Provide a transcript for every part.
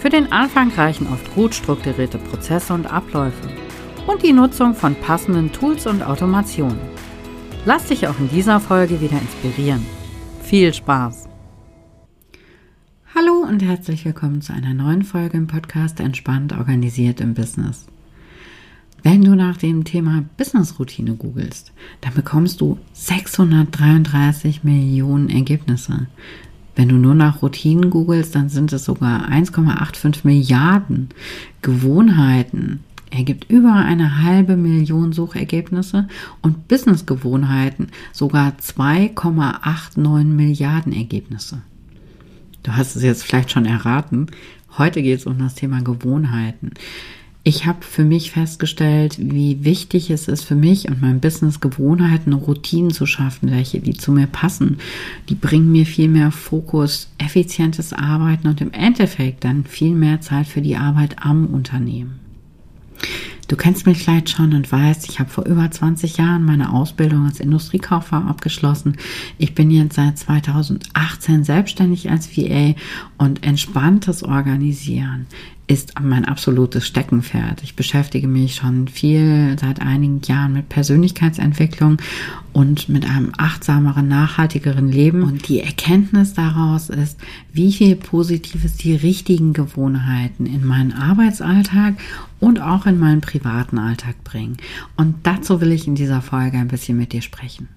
Für den Anfang reichen oft gut strukturierte Prozesse und Abläufe und die Nutzung von passenden Tools und Automationen. Lass dich auch in dieser Folge wieder inspirieren. Viel Spaß! Hallo und herzlich willkommen zu einer neuen Folge im Podcast Entspannt organisiert im Business. Wenn du nach dem Thema Business-Routine googelst, dann bekommst du 633 Millionen Ergebnisse. Wenn du nur nach Routinen googelst, dann sind es sogar 1,85 Milliarden Gewohnheiten. Er gibt über eine halbe Million Suchergebnisse und Business-Gewohnheiten sogar 2,89 Milliarden Ergebnisse. Du hast es jetzt vielleicht schon erraten. Heute geht es um das Thema Gewohnheiten. Ich habe für mich festgestellt, wie wichtig es ist für mich und mein Business Gewohnheiten, Routinen zu schaffen, welche die zu mir passen. Die bringen mir viel mehr Fokus, effizientes Arbeiten und im Endeffekt dann viel mehr Zeit für die Arbeit am Unternehmen. Du kennst mich vielleicht schon und weißt, ich habe vor über 20 Jahren meine Ausbildung als Industriekauffrau abgeschlossen. Ich bin jetzt seit 2018 selbstständig als VA und entspanntes Organisieren ist mein absolutes Steckenpferd. Ich beschäftige mich schon viel seit einigen Jahren mit Persönlichkeitsentwicklung und mit einem achtsameren, nachhaltigeren Leben. Und die Erkenntnis daraus ist, wie viel Positives die richtigen Gewohnheiten in meinen Arbeitsalltag und auch in meinen privaten Alltag bringen. Und dazu will ich in dieser Folge ein bisschen mit dir sprechen.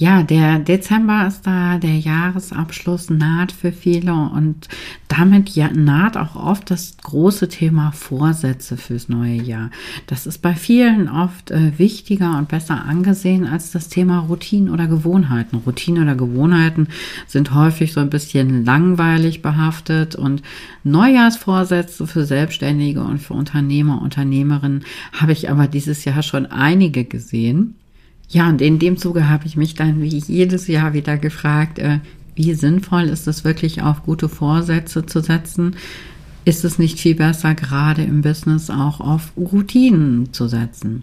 Ja, der Dezember ist da, der Jahresabschluss naht für viele und damit ja, naht auch oft das große Thema Vorsätze fürs neue Jahr. Das ist bei vielen oft äh, wichtiger und besser angesehen als das Thema Routinen oder Gewohnheiten. Routinen oder Gewohnheiten sind häufig so ein bisschen langweilig behaftet und Neujahrsvorsätze für Selbstständige und für Unternehmer, Unternehmerinnen habe ich aber dieses Jahr schon einige gesehen. Ja, und in dem Zuge habe ich mich dann wie jedes Jahr wieder gefragt, äh, wie sinnvoll ist es wirklich auf gute Vorsätze zu setzen? Ist es nicht viel besser, gerade im Business auch auf Routinen zu setzen?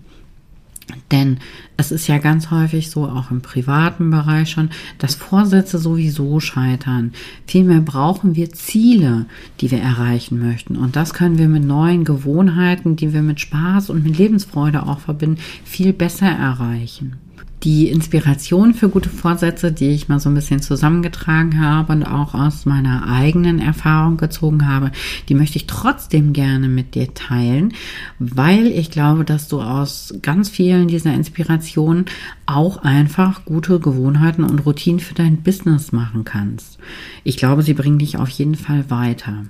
Denn es ist ja ganz häufig so, auch im privaten Bereich schon, dass Vorsätze sowieso scheitern. Vielmehr brauchen wir Ziele, die wir erreichen möchten. Und das können wir mit neuen Gewohnheiten, die wir mit Spaß und mit Lebensfreude auch verbinden, viel besser erreichen die Inspiration für gute Vorsätze, die ich mal so ein bisschen zusammengetragen habe und auch aus meiner eigenen Erfahrung gezogen habe, die möchte ich trotzdem gerne mit dir teilen, weil ich glaube, dass du aus ganz vielen dieser Inspirationen auch einfach gute Gewohnheiten und Routinen für dein Business machen kannst. Ich glaube, sie bringen dich auf jeden Fall weiter.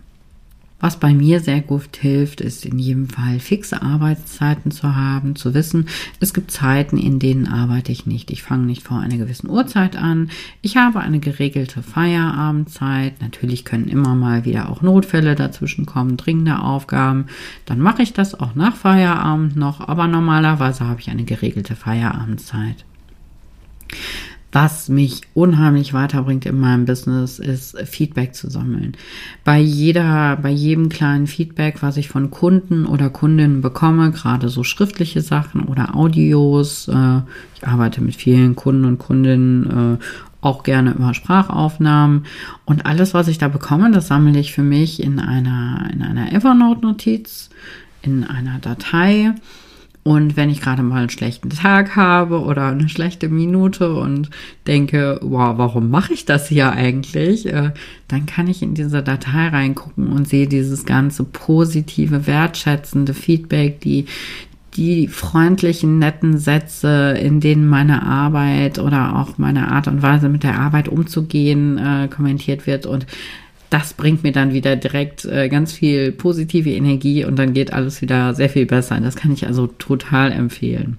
Was bei mir sehr gut hilft, ist in jedem Fall fixe Arbeitszeiten zu haben, zu wissen, es gibt Zeiten, in denen arbeite ich nicht. Ich fange nicht vor einer gewissen Uhrzeit an. Ich habe eine geregelte Feierabendzeit. Natürlich können immer mal wieder auch Notfälle dazwischen kommen, dringende Aufgaben. Dann mache ich das auch nach Feierabend noch, aber normalerweise habe ich eine geregelte Feierabendzeit. Was mich unheimlich weiterbringt in meinem Business, ist Feedback zu sammeln. Bei jeder, bei jedem kleinen Feedback, was ich von Kunden oder Kundinnen bekomme, gerade so schriftliche Sachen oder Audios, äh, ich arbeite mit vielen Kunden und Kundinnen äh, auch gerne über Sprachaufnahmen und alles, was ich da bekomme, das sammle ich für mich in einer, in einer Evernote-Notiz, in einer Datei und wenn ich gerade mal einen schlechten Tag habe oder eine schlechte Minute und denke, wow, warum mache ich das hier eigentlich? Äh, dann kann ich in diese Datei reingucken und sehe dieses ganze positive, wertschätzende Feedback, die, die freundlichen, netten Sätze, in denen meine Arbeit oder auch meine Art und Weise mit der Arbeit umzugehen äh, kommentiert wird und das bringt mir dann wieder direkt äh, ganz viel positive Energie und dann geht alles wieder sehr viel besser. Das kann ich also total empfehlen.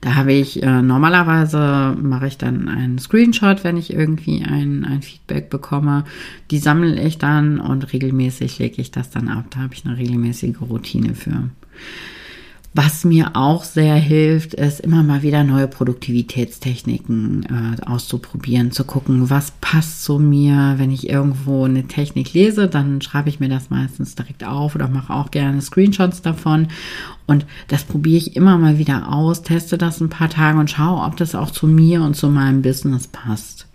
Da habe ich äh, normalerweise mache ich dann einen Screenshot, wenn ich irgendwie ein, ein Feedback bekomme. Die sammle ich dann und regelmäßig lege ich das dann ab. Da habe ich eine regelmäßige Routine für. Was mir auch sehr hilft, ist immer mal wieder neue Produktivitätstechniken äh, auszuprobieren, zu gucken, was passt zu mir. Wenn ich irgendwo eine Technik lese, dann schreibe ich mir das meistens direkt auf oder mache auch gerne Screenshots davon. Und das probiere ich immer mal wieder aus, teste das ein paar Tage und schaue, ob das auch zu mir und zu meinem Business passt.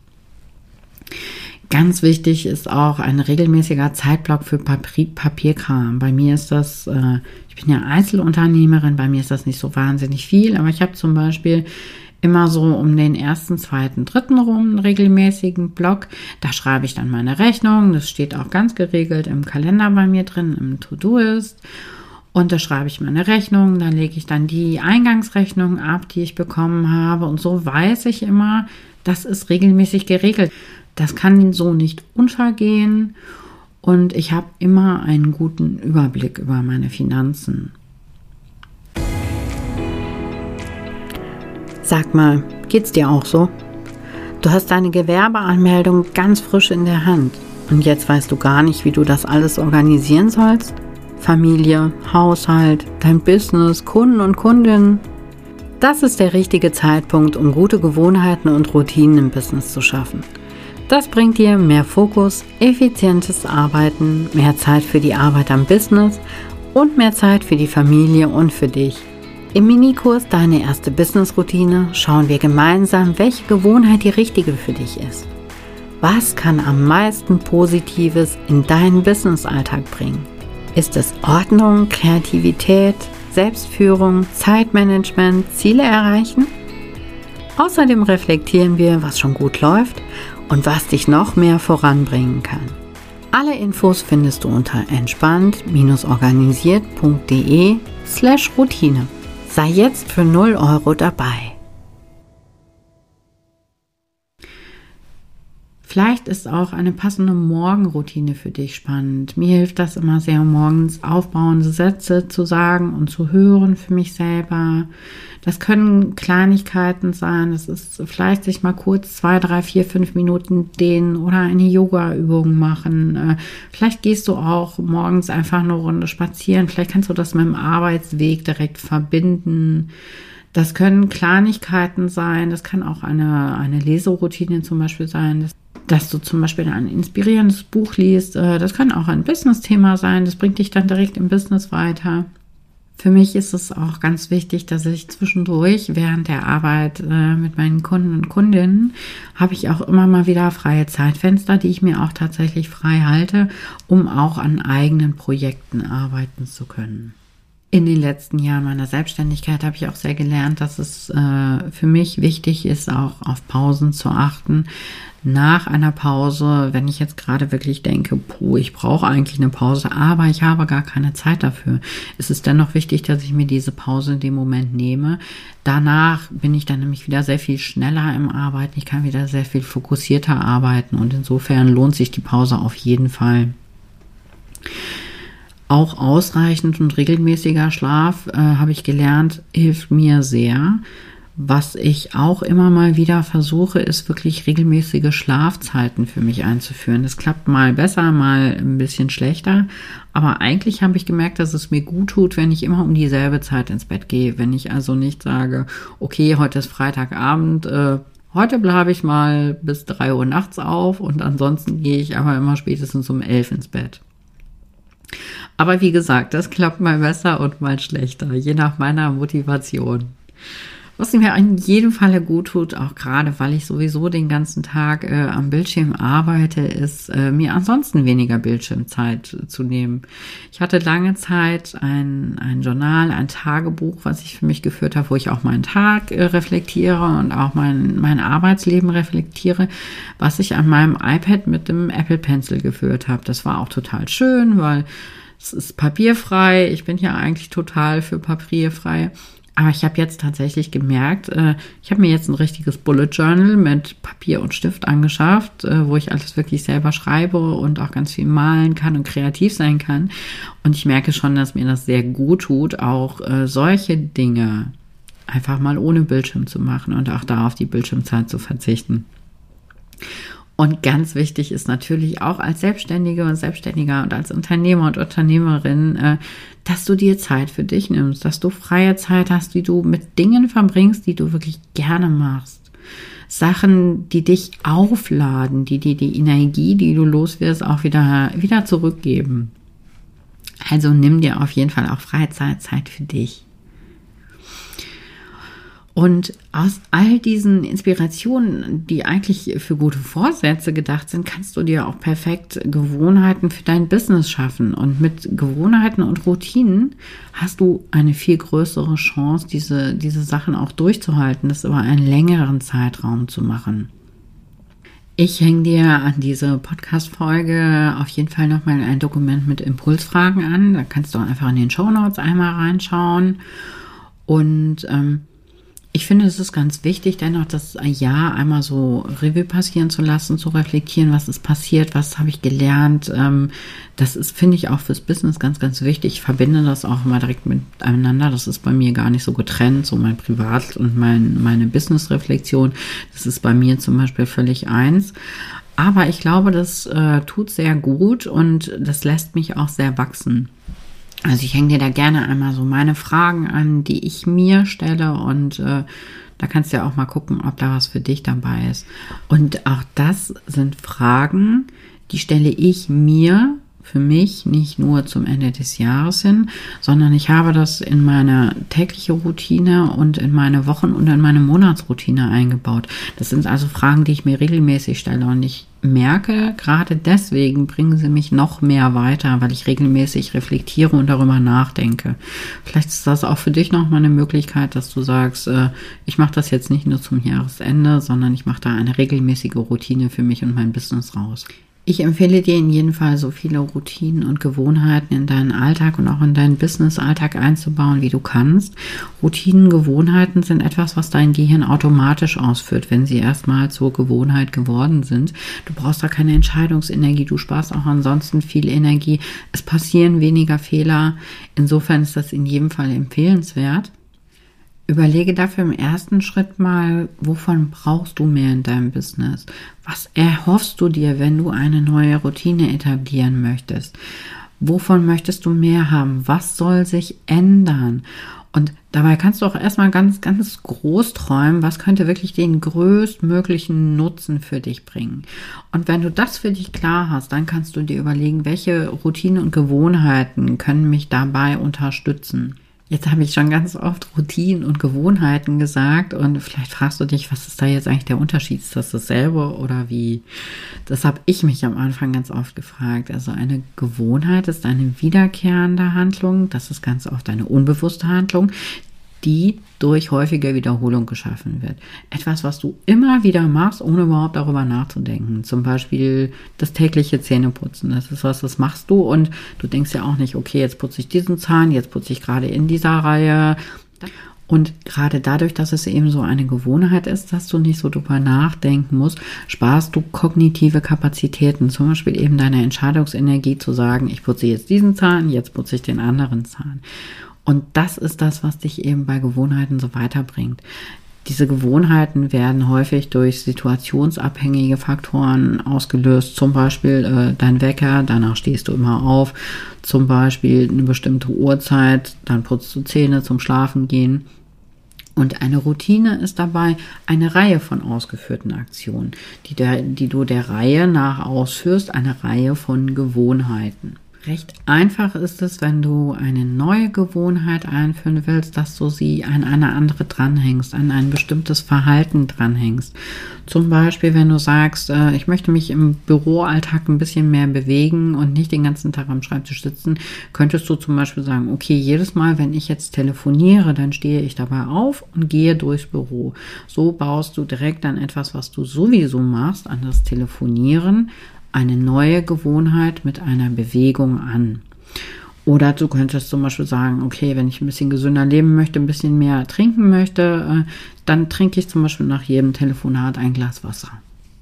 Ganz wichtig ist auch ein regelmäßiger Zeitblock für Papier Papierkram. Bei mir ist das, äh, ich bin ja Einzelunternehmerin, bei mir ist das nicht so wahnsinnig viel, aber ich habe zum Beispiel immer so um den ersten, zweiten, dritten rum einen regelmäßigen Block. Da schreibe ich dann meine Rechnung. Das steht auch ganz geregelt im Kalender bei mir drin, im To-Do-Ist. Und da schreibe ich meine Rechnung, da lege ich dann die Eingangsrechnung ab, die ich bekommen habe. Und so weiß ich immer, das ist regelmäßig geregelt. Das kann so nicht untergehen und ich habe immer einen guten Überblick über meine Finanzen. Sag mal, geht's dir auch so? Du hast deine Gewerbeanmeldung ganz frisch in der Hand und jetzt weißt du gar nicht, wie du das alles organisieren sollst? Familie, Haushalt, dein Business, Kunden und Kundinnen. Das ist der richtige Zeitpunkt, um gute Gewohnheiten und Routinen im Business zu schaffen. Das bringt dir mehr Fokus, effizientes Arbeiten, mehr Zeit für die Arbeit am Business und mehr Zeit für die Familie und für dich. Im Minikurs Deine erste Business-Routine schauen wir gemeinsam, welche Gewohnheit die richtige für dich ist. Was kann am meisten Positives in deinen Business-Alltag bringen? Ist es Ordnung, Kreativität, Selbstführung, Zeitmanagement, Ziele erreichen? Außerdem reflektieren wir, was schon gut läuft und was dich noch mehr voranbringen kann. Alle Infos findest du unter entspannt-organisiert.de slash Routine. Sei jetzt für 0 Euro dabei. Vielleicht ist auch eine passende Morgenroutine für dich spannend. Mir hilft das immer sehr, morgens aufbauende Sätze zu sagen und zu hören für mich selber. Das können Kleinigkeiten sein. Das ist vielleicht sich mal kurz zwei, drei, vier, fünf Minuten dehnen oder eine Yoga-Übung machen. Äh, vielleicht gehst du auch morgens einfach eine Runde spazieren. Vielleicht kannst du das mit dem Arbeitsweg direkt verbinden. Das können Kleinigkeiten sein. Das kann auch eine, eine Leseroutine zum Beispiel sein. Das dass du zum Beispiel ein inspirierendes Buch liest. Äh, das kann auch ein Business-Thema sein. Das bringt dich dann direkt im Business weiter. Für mich ist es auch ganz wichtig, dass ich zwischendurch während der Arbeit äh, mit meinen Kunden und Kundinnen habe ich auch immer mal wieder freie Zeitfenster, die ich mir auch tatsächlich frei halte, um auch an eigenen Projekten arbeiten zu können in den letzten Jahren meiner Selbstständigkeit habe ich auch sehr gelernt, dass es äh, für mich wichtig ist, auch auf Pausen zu achten. Nach einer Pause, wenn ich jetzt gerade wirklich denke, puh, ich brauche eigentlich eine Pause, aber ich habe gar keine Zeit dafür, ist es dennoch wichtig, dass ich mir diese Pause in dem Moment nehme. Danach bin ich dann nämlich wieder sehr viel schneller im Arbeiten. Ich kann wieder sehr viel fokussierter arbeiten und insofern lohnt sich die Pause auf jeden Fall. Auch ausreichend und regelmäßiger Schlaf, äh, habe ich gelernt, hilft mir sehr. Was ich auch immer mal wieder versuche, ist wirklich regelmäßige Schlafzeiten für mich einzuführen. Das klappt mal besser, mal ein bisschen schlechter. Aber eigentlich habe ich gemerkt, dass es mir gut tut, wenn ich immer um dieselbe Zeit ins Bett gehe. Wenn ich also nicht sage, okay, heute ist Freitagabend, äh, heute bleibe ich mal bis drei Uhr nachts auf und ansonsten gehe ich aber immer spätestens um elf ins Bett. Aber wie gesagt, das klappt mal besser und mal schlechter, je nach meiner Motivation. Was mir in jedem Falle gut tut, auch gerade weil ich sowieso den ganzen Tag äh, am Bildschirm arbeite, ist äh, mir ansonsten weniger Bildschirmzeit zu nehmen. Ich hatte lange Zeit ein, ein Journal, ein Tagebuch, was ich für mich geführt habe, wo ich auch meinen Tag äh, reflektiere und auch mein, mein Arbeitsleben reflektiere, was ich an meinem iPad mit dem Apple Pencil geführt habe. Das war auch total schön, weil es ist papierfrei. Ich bin ja eigentlich total für papierfrei. Aber ich habe jetzt tatsächlich gemerkt, äh, ich habe mir jetzt ein richtiges Bullet Journal mit Papier und Stift angeschafft, äh, wo ich alles wirklich selber schreibe und auch ganz viel malen kann und kreativ sein kann. Und ich merke schon, dass mir das sehr gut tut, auch äh, solche Dinge einfach mal ohne Bildschirm zu machen und auch da auf die Bildschirmzeit zu verzichten. Und ganz wichtig ist natürlich auch als Selbstständige und Selbstständiger und als Unternehmer und Unternehmerin, äh, dass du dir Zeit für dich nimmst, dass du freie Zeit hast, die du mit Dingen verbringst, die du wirklich gerne machst. Sachen, die dich aufladen, die dir die Energie, die du los wirst, auch wieder, wieder zurückgeben. Also nimm dir auf jeden Fall auch Freizeit, Zeit für dich. Und aus all diesen Inspirationen, die eigentlich für gute Vorsätze gedacht sind, kannst du dir auch perfekt Gewohnheiten für dein Business schaffen. Und mit Gewohnheiten und Routinen hast du eine viel größere Chance, diese, diese Sachen auch durchzuhalten, das über einen längeren Zeitraum zu machen. Ich hänge dir an diese Podcast-Folge auf jeden Fall nochmal ein Dokument mit Impulsfragen an. Da kannst du einfach in den Show Notes einmal reinschauen. Und ähm, ich finde, es ist ganz wichtig, dennoch das Jahr einmal so Revue passieren zu lassen, zu reflektieren, was ist passiert, was habe ich gelernt. Ähm, das ist, finde ich, auch fürs Business ganz, ganz wichtig. Ich verbinde das auch immer direkt miteinander. Das ist bei mir gar nicht so getrennt, so mein Privat- und mein, meine Business-Reflexion. Das ist bei mir zum Beispiel völlig eins. Aber ich glaube, das äh, tut sehr gut und das lässt mich auch sehr wachsen. Also ich hänge dir da gerne einmal so meine Fragen an, die ich mir stelle und äh, da kannst du ja auch mal gucken, ob da was für dich dabei ist. Und auch das sind Fragen, die stelle ich mir für mich nicht nur zum Ende des Jahres hin, sondern ich habe das in meine tägliche Routine und in meine Wochen- und in meine Monatsroutine eingebaut. Das sind also Fragen, die ich mir regelmäßig stelle und ich merke, gerade deswegen bringen sie mich noch mehr weiter, weil ich regelmäßig reflektiere und darüber nachdenke. Vielleicht ist das auch für dich nochmal eine Möglichkeit, dass du sagst, äh, ich mache das jetzt nicht nur zum Jahresende, sondern ich mache da eine regelmäßige Routine für mich und mein Business raus. Ich empfehle dir in jedem Fall so viele Routinen und Gewohnheiten in deinen Alltag und auch in deinen Business-Alltag einzubauen, wie du kannst. Routinen, Gewohnheiten sind etwas, was dein Gehirn automatisch ausführt, wenn sie erstmal zur Gewohnheit geworden sind. Du brauchst da keine Entscheidungsenergie, du sparst auch ansonsten viel Energie. Es passieren weniger Fehler. Insofern ist das in jedem Fall empfehlenswert. Überlege dafür im ersten Schritt mal, wovon brauchst du mehr in deinem Business? Was erhoffst du dir, wenn du eine neue Routine etablieren möchtest? Wovon möchtest du mehr haben? Was soll sich ändern? Und dabei kannst du auch erstmal ganz, ganz groß träumen, was könnte wirklich den größtmöglichen Nutzen für dich bringen. Und wenn du das für dich klar hast, dann kannst du dir überlegen, welche Routinen und Gewohnheiten können mich dabei unterstützen. Jetzt habe ich schon ganz oft Routinen und Gewohnheiten gesagt und vielleicht fragst du dich, was ist da jetzt eigentlich der Unterschied? Ist das dasselbe oder wie? Das habe ich mich am Anfang ganz oft gefragt. Also eine Gewohnheit ist eine wiederkehrende Handlung, das ist ganz oft eine unbewusste Handlung, die durch häufige Wiederholung geschaffen wird. Etwas, was du immer wieder machst, ohne überhaupt darüber nachzudenken. Zum Beispiel das tägliche Zähneputzen. Das ist was, das machst du und du denkst ja auch nicht, okay, jetzt putze ich diesen Zahn, jetzt putze ich gerade in dieser Reihe. Und gerade dadurch, dass es eben so eine Gewohnheit ist, dass du nicht so drüber nachdenken musst, sparst du kognitive Kapazitäten, zum Beispiel eben deine Entscheidungsenergie zu sagen, ich putze jetzt diesen Zahn, jetzt putze ich den anderen Zahn. Und das ist das, was dich eben bei Gewohnheiten so weiterbringt. Diese Gewohnheiten werden häufig durch situationsabhängige Faktoren ausgelöst. Zum Beispiel äh, dein Wecker, danach stehst du immer auf. Zum Beispiel eine bestimmte Uhrzeit, dann putzt du Zähne zum Schlafen gehen. Und eine Routine ist dabei eine Reihe von ausgeführten Aktionen, die, der, die du der Reihe nach ausführst, eine Reihe von Gewohnheiten. Recht einfach ist es, wenn du eine neue Gewohnheit einführen willst, dass du sie an eine andere dranhängst, an ein bestimmtes Verhalten dranhängst. Zum Beispiel, wenn du sagst, äh, ich möchte mich im Büroalltag ein bisschen mehr bewegen und nicht den ganzen Tag am Schreibtisch sitzen, könntest du zum Beispiel sagen, okay, jedes Mal, wenn ich jetzt telefoniere, dann stehe ich dabei auf und gehe durchs Büro. So baust du direkt an etwas, was du sowieso machst, an das Telefonieren, eine neue Gewohnheit mit einer Bewegung an. Oder du könntest zum Beispiel sagen, okay, wenn ich ein bisschen gesünder leben möchte, ein bisschen mehr trinken möchte, äh, dann trinke ich zum Beispiel nach jedem Telefonat ein Glas Wasser.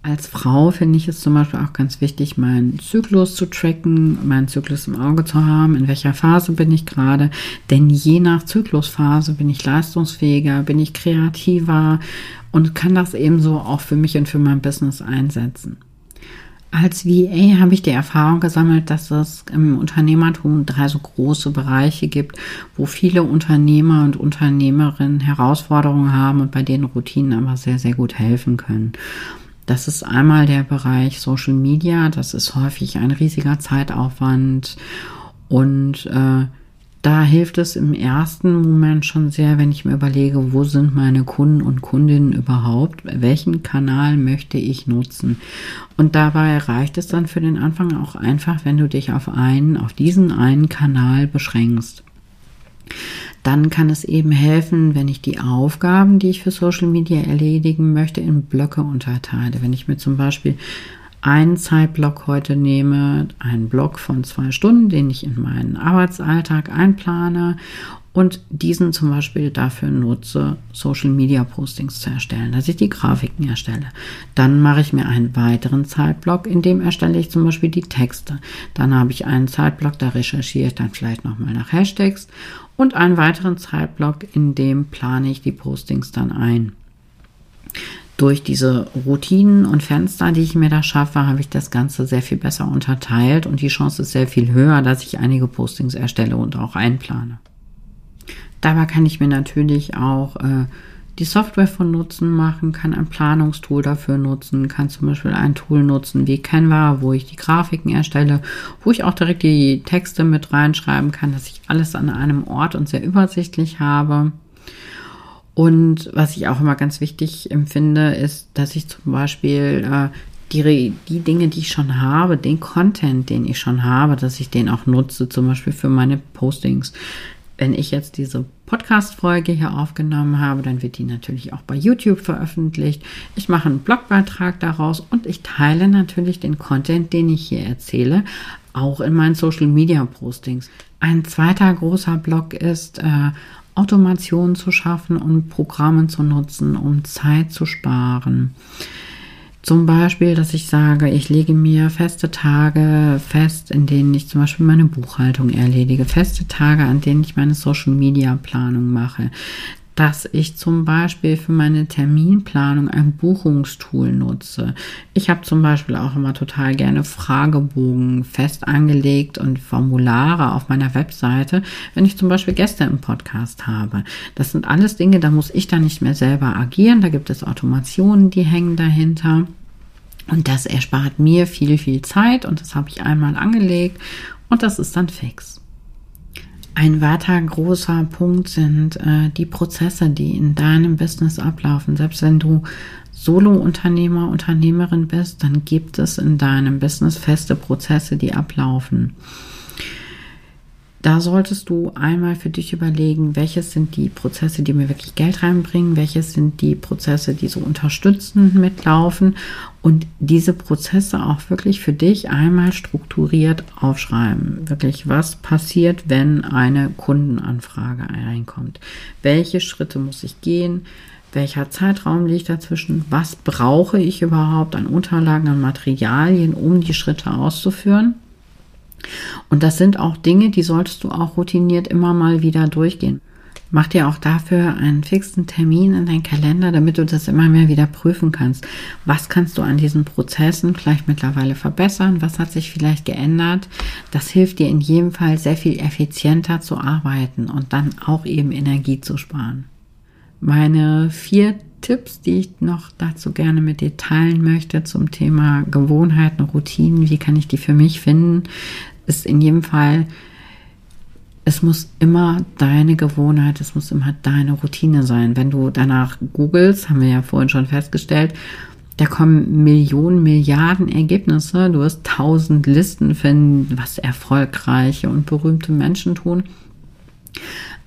Als Frau finde ich es zum Beispiel auch ganz wichtig, meinen Zyklus zu tracken, meinen Zyklus im Auge zu haben, in welcher Phase bin ich gerade. Denn je nach Zyklusphase bin ich leistungsfähiger, bin ich kreativer und kann das ebenso auch für mich und für mein Business einsetzen. Als VA habe ich die Erfahrung gesammelt, dass es im Unternehmertum drei so große Bereiche gibt, wo viele Unternehmer und Unternehmerinnen Herausforderungen haben und bei denen Routinen aber sehr, sehr gut helfen können. Das ist einmal der Bereich Social Media. Das ist häufig ein riesiger Zeitaufwand. Und äh, da hilft es im ersten Moment schon sehr, wenn ich mir überlege, wo sind meine Kunden und Kundinnen überhaupt? Welchen Kanal möchte ich nutzen? Und dabei reicht es dann für den Anfang auch einfach, wenn du dich auf einen, auf diesen einen Kanal beschränkst dann kann es eben helfen, wenn ich die Aufgaben, die ich für Social Media erledigen möchte, in Blöcke unterteile. Wenn ich mir zum Beispiel einen Zeitblock heute nehme, einen Block von zwei Stunden, den ich in meinen Arbeitsalltag einplane und diesen zum Beispiel dafür nutze, Social Media Postings zu erstellen, dass ich die Grafiken erstelle. Dann mache ich mir einen weiteren Zeitblock, in dem erstelle ich zum Beispiel die Texte. Dann habe ich einen Zeitblock, da recherchiere ich dann vielleicht nochmal nach Hashtags und einen weiteren Zeitblock, in dem plane ich die Postings dann ein. Durch diese Routinen und Fenster, die ich mir da schaffe, habe ich das Ganze sehr viel besser unterteilt und die Chance ist sehr viel höher, dass ich einige Postings erstelle und auch einplane. Dabei kann ich mir natürlich auch äh, die Software von Nutzen machen, kann ein Planungstool dafür nutzen, kann zum Beispiel ein Tool nutzen wie Canva, wo ich die Grafiken erstelle, wo ich auch direkt die Texte mit reinschreiben kann, dass ich alles an einem Ort und sehr übersichtlich habe. Und was ich auch immer ganz wichtig empfinde, ist, dass ich zum Beispiel äh, die, die Dinge, die ich schon habe, den Content, den ich schon habe, dass ich den auch nutze, zum Beispiel für meine Postings wenn ich jetzt diese Podcast-Folge hier aufgenommen habe, dann wird die natürlich auch bei YouTube veröffentlicht. Ich mache einen Blogbeitrag daraus und ich teile natürlich den Content, den ich hier erzähle, auch in meinen Social Media Postings. Ein zweiter großer Blog ist, äh, Automationen zu schaffen und Programme zu nutzen, um Zeit zu sparen. Zum Beispiel, dass ich sage, ich lege mir feste Tage fest, in denen ich zum Beispiel meine Buchhaltung erledige, feste Tage, an denen ich meine Social-Media-Planung mache, dass ich zum Beispiel für meine Terminplanung ein Buchungstool nutze. Ich habe zum Beispiel auch immer total gerne Fragebogen fest angelegt und Formulare auf meiner Webseite, wenn ich zum Beispiel Gäste im Podcast habe. Das sind alles Dinge, da muss ich dann nicht mehr selber agieren. Da gibt es Automationen, die hängen dahinter. Und das erspart mir viel, viel Zeit und das habe ich einmal angelegt und das ist dann fix. Ein weiter großer Punkt sind äh, die Prozesse, die in deinem Business ablaufen. Selbst wenn du Solo-Unternehmer, Unternehmerin bist, dann gibt es in deinem Business feste Prozesse, die ablaufen. Da solltest du einmal für dich überlegen, welches sind die Prozesse, die mir wirklich Geld reinbringen, welches sind die Prozesse, die so unterstützend mitlaufen und diese Prozesse auch wirklich für dich einmal strukturiert aufschreiben. Wirklich, was passiert, wenn eine Kundenanfrage reinkommt? Welche Schritte muss ich gehen? Welcher Zeitraum liegt dazwischen? Was brauche ich überhaupt an Unterlagen, an Materialien, um die Schritte auszuführen? Und das sind auch Dinge, die solltest du auch routiniert immer mal wieder durchgehen. Mach dir auch dafür einen fixen Termin in deinen Kalender, damit du das immer mehr wieder prüfen kannst. Was kannst du an diesen Prozessen vielleicht mittlerweile verbessern? Was hat sich vielleicht geändert? Das hilft dir in jedem Fall sehr viel effizienter zu arbeiten und dann auch eben Energie zu sparen. Meine vier Tipps, die ich noch dazu gerne mit dir teilen möchte zum Thema Gewohnheiten, Routinen, wie kann ich die für mich finden, ist in jedem Fall, es muss immer deine Gewohnheit, es muss immer deine Routine sein. Wenn du danach googelst, haben wir ja vorhin schon festgestellt, da kommen Millionen, Milliarden Ergebnisse. Du wirst tausend Listen finden, was erfolgreiche und berühmte Menschen tun.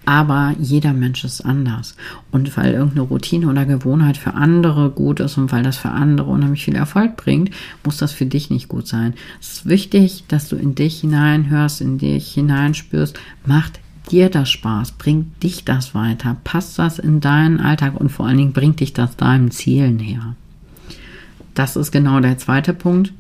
Aber jeder Mensch ist anders. Und weil irgendeine Routine oder Gewohnheit für andere gut ist und weil das für andere unheimlich viel Erfolg bringt, muss das für dich nicht gut sein. Es ist wichtig, dass du in dich hineinhörst, in dich hineinspürst, macht dir das Spaß, bringt dich das weiter, passt das in deinen Alltag und vor allen Dingen bringt dich das deinem Ziel näher. das ist genau der zweite Punkt.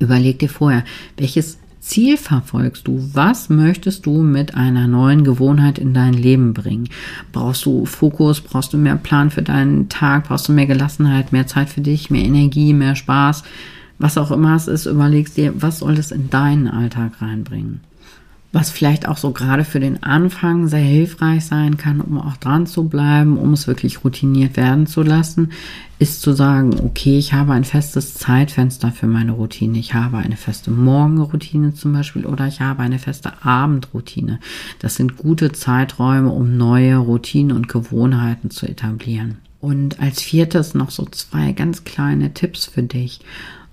Überleg dir vorher, welches Ziel verfolgst du? Was möchtest du mit einer neuen Gewohnheit in dein Leben bringen? Brauchst du Fokus? Brauchst du mehr Plan für deinen Tag? Brauchst du mehr Gelassenheit, mehr Zeit für dich, mehr Energie, mehr Spaß? Was auch immer es ist, überlegst dir, was soll es in deinen Alltag reinbringen? Was vielleicht auch so gerade für den Anfang sehr hilfreich sein kann, um auch dran zu bleiben, um es wirklich routiniert werden zu lassen, ist zu sagen, okay, ich habe ein festes Zeitfenster für meine Routine. Ich habe eine feste Morgenroutine zum Beispiel oder ich habe eine feste Abendroutine. Das sind gute Zeiträume, um neue Routinen und Gewohnheiten zu etablieren. Und als viertes noch so zwei ganz kleine Tipps für dich.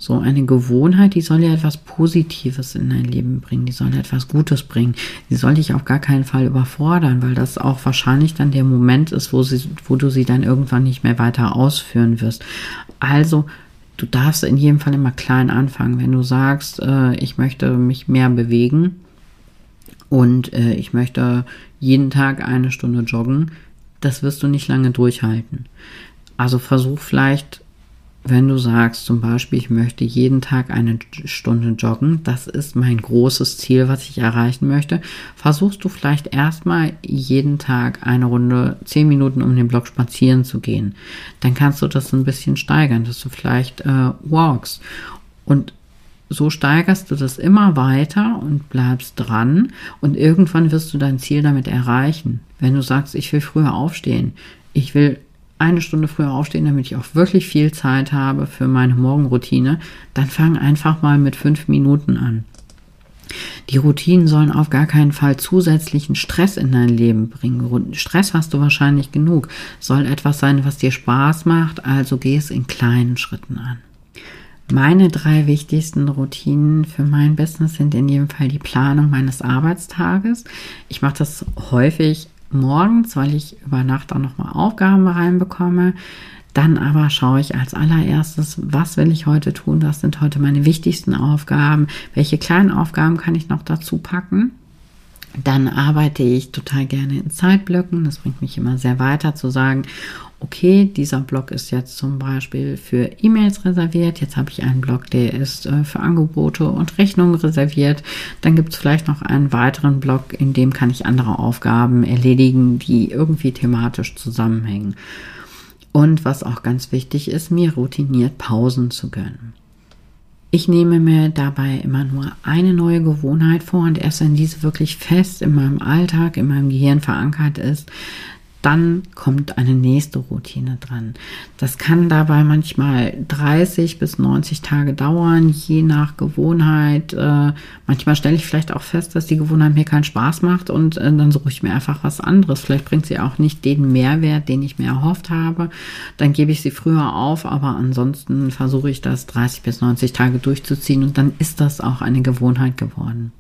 So eine Gewohnheit, die soll ja etwas Positives in dein Leben bringen, die soll etwas Gutes bringen. Die soll dich auf gar keinen Fall überfordern, weil das auch wahrscheinlich dann der Moment ist, wo, sie, wo du sie dann irgendwann nicht mehr weiter ausführen wirst. Also du darfst in jedem Fall immer klein anfangen. Wenn du sagst, äh, ich möchte mich mehr bewegen und äh, ich möchte jeden Tag eine Stunde joggen, das wirst du nicht lange durchhalten. Also versuch vielleicht wenn du sagst zum Beispiel, ich möchte jeden Tag eine Stunde joggen, das ist mein großes Ziel, was ich erreichen möchte, versuchst du vielleicht erstmal jeden Tag eine Runde, zehn Minuten um den Block spazieren zu gehen. Dann kannst du das ein bisschen steigern, dass du vielleicht äh, walks. Und so steigerst du das immer weiter und bleibst dran und irgendwann wirst du dein Ziel damit erreichen. Wenn du sagst, ich will früher aufstehen, ich will eine Stunde früher aufstehen, damit ich auch wirklich viel Zeit habe für meine Morgenroutine, dann fang einfach mal mit fünf Minuten an. Die Routinen sollen auf gar keinen Fall zusätzlichen Stress in dein Leben bringen. Stress hast du wahrscheinlich genug. Soll etwas sein, was dir Spaß macht, also geh es in kleinen Schritten an. Meine drei wichtigsten Routinen für mein Business sind in jedem Fall die Planung meines Arbeitstages. Ich mache das häufig morgens, weil ich über Nacht auch nochmal Aufgaben reinbekomme. Dann aber schaue ich als allererstes, was will ich heute tun? Was sind heute meine wichtigsten Aufgaben? Welche kleinen Aufgaben kann ich noch dazu packen? Dann arbeite ich total gerne in Zeitblöcken. Das bringt mich immer sehr weiter zu sagen, okay, dieser Blog ist jetzt zum Beispiel für E-Mails reserviert. Jetzt habe ich einen Blog, der ist äh, für Angebote und Rechnungen reserviert. Dann gibt es vielleicht noch einen weiteren Blog, in dem kann ich andere Aufgaben erledigen, die irgendwie thematisch zusammenhängen. Und was auch ganz wichtig ist, mir routiniert Pausen zu gönnen. Ich nehme mir dabei immer nur eine neue Gewohnheit vor und erst wenn diese wirklich fest in meinem Alltag, in meinem Gehirn verankert ist, dann kommt eine nächste Routine dran. Das kann dabei manchmal 30 bis 90 Tage dauern, je nach Gewohnheit. Äh, manchmal stelle ich vielleicht auch fest, dass die Gewohnheit mir keinen Spaß macht und äh, dann suche ich mir einfach was anderes. Vielleicht bringt sie auch nicht den Mehrwert, den ich mir erhofft habe. Dann gebe ich sie früher auf, aber ansonsten versuche ich das 30 bis 90 Tage durchzuziehen und dann ist das auch eine Gewohnheit geworden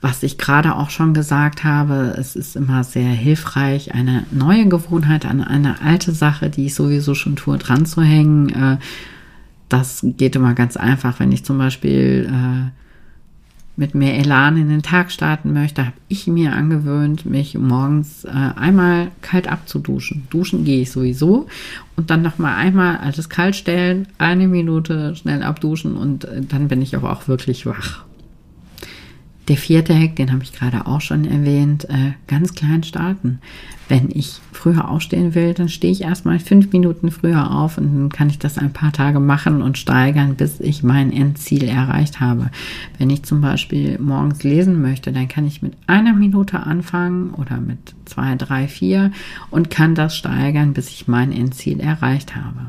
was ich gerade auch schon gesagt habe, es ist immer sehr hilfreich, eine neue Gewohnheit an eine alte Sache, die ich sowieso schon tue, dran zu hängen. Äh, das geht immer ganz einfach, wenn ich zum Beispiel äh, mit mehr Elan in den Tag starten möchte, habe ich mir angewöhnt, mich morgens äh, einmal kalt abzuduschen. Duschen gehe ich sowieso und dann noch mal einmal alles kalt stellen, eine Minute schnell abduschen und dann bin ich aber auch wirklich wach. Der vierte Hack, den habe ich gerade auch schon erwähnt, äh, ganz klein starten. Wenn ich früher aufstehen will, dann stehe ich erstmal fünf Minuten früher auf und dann kann ich das ein paar Tage machen und steigern, bis ich mein Endziel erreicht habe. Wenn ich zum Beispiel morgens lesen möchte, dann kann ich mit einer Minute anfangen oder mit zwei, drei, vier und kann das steigern, bis ich mein Endziel erreicht habe.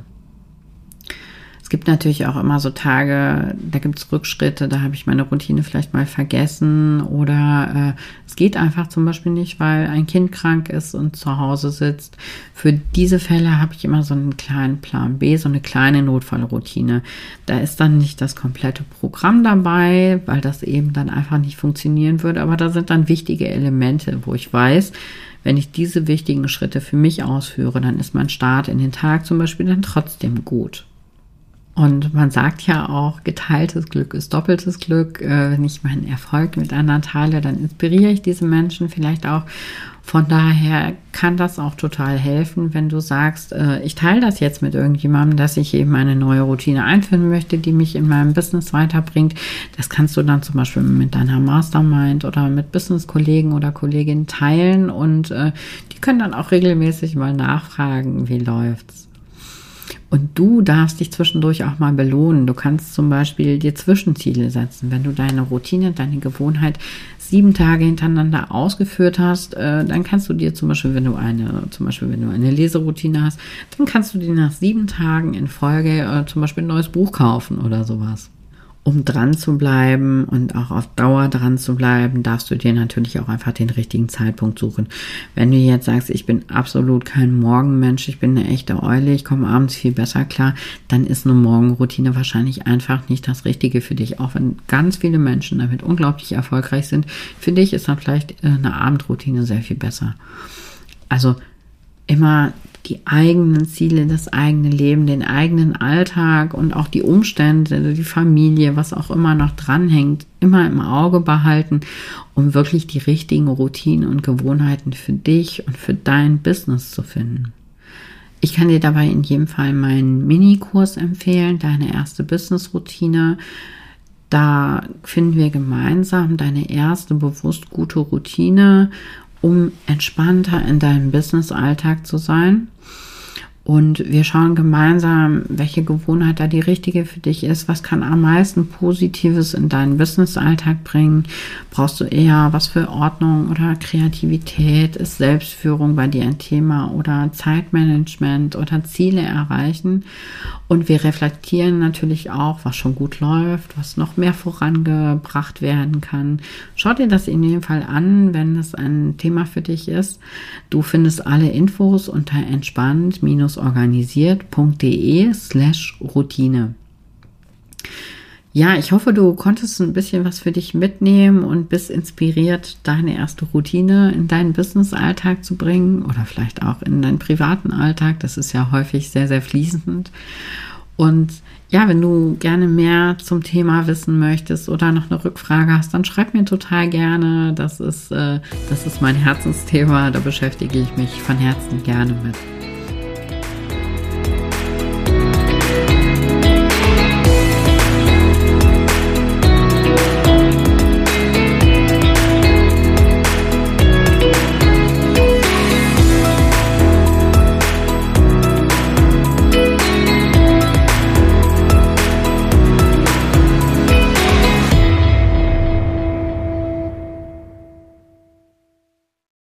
Es gibt natürlich auch immer so Tage, da gibt es Rückschritte, da habe ich meine Routine vielleicht mal vergessen oder äh, es geht einfach zum Beispiel nicht, weil ein Kind krank ist und zu Hause sitzt. Für diese Fälle habe ich immer so einen kleinen Plan B, so eine kleine Notfallroutine. Da ist dann nicht das komplette Programm dabei, weil das eben dann einfach nicht funktionieren würde, aber da sind dann wichtige Elemente, wo ich weiß, wenn ich diese wichtigen Schritte für mich ausführe, dann ist mein Start in den Tag zum Beispiel dann trotzdem gut. Und man sagt ja auch, geteiltes Glück ist doppeltes Glück. Äh, wenn ich meinen Erfolg mit anderen teile, dann inspiriere ich diese Menschen vielleicht auch. Von daher kann das auch total helfen, wenn du sagst, äh, ich teile das jetzt mit irgendjemandem, dass ich eben eine neue Routine einführen möchte, die mich in meinem Business weiterbringt. Das kannst du dann zum Beispiel mit deiner Mastermind oder mit Business-Kollegen oder Kolleginnen teilen und äh, die können dann auch regelmäßig mal nachfragen, wie läuft's. Und du darfst dich zwischendurch auch mal belohnen. Du kannst zum Beispiel dir Zwischenziele setzen. Wenn du deine Routine, deine Gewohnheit sieben Tage hintereinander ausgeführt hast, äh, dann kannst du dir zum Beispiel, wenn du eine, zum Beispiel, wenn du eine Leseroutine hast, dann kannst du dir nach sieben Tagen in Folge äh, zum Beispiel ein neues Buch kaufen oder sowas um dran zu bleiben und auch auf Dauer dran zu bleiben, darfst du dir natürlich auch einfach den richtigen Zeitpunkt suchen. Wenn du jetzt sagst, ich bin absolut kein Morgenmensch, ich bin eine echte Eule, ich komme abends viel besser klar, dann ist eine Morgenroutine wahrscheinlich einfach nicht das Richtige für dich. Auch wenn ganz viele Menschen damit unglaublich erfolgreich sind, für dich ist dann vielleicht äh, eine Abendroutine sehr viel besser. Also immer die eigenen Ziele, das eigene Leben, den eigenen Alltag und auch die Umstände, die Familie, was auch immer noch dranhängt, immer im Auge behalten, um wirklich die richtigen Routinen und Gewohnheiten für dich und für dein Business zu finden. Ich kann dir dabei in jedem Fall meinen Minikurs empfehlen, deine erste Business-Routine. Da finden wir gemeinsam deine erste bewusst gute Routine um entspannter in deinem Business-Alltag zu sein. Und wir schauen gemeinsam, welche Gewohnheit da die richtige für dich ist. Was kann am meisten Positives in deinen Business-Alltag bringen? Brauchst du eher was für Ordnung oder Kreativität? Ist Selbstführung bei dir ein Thema oder Zeitmanagement oder Ziele erreichen? Und wir reflektieren natürlich auch, was schon gut läuft, was noch mehr vorangebracht werden kann. Schau dir das in jedem Fall an, wenn das ein Thema für dich ist. Du findest alle Infos unter entspannt- organisiert.de slash Routine. Ja, ich hoffe, du konntest ein bisschen was für dich mitnehmen und bist inspiriert, deine erste Routine in deinen Business-Alltag zu bringen oder vielleicht auch in deinen privaten Alltag. Das ist ja häufig sehr, sehr fließend. Und ja, wenn du gerne mehr zum Thema wissen möchtest oder noch eine Rückfrage hast, dann schreib mir total gerne. Das ist, äh, das ist mein Herzensthema. Da beschäftige ich mich von Herzen gerne mit.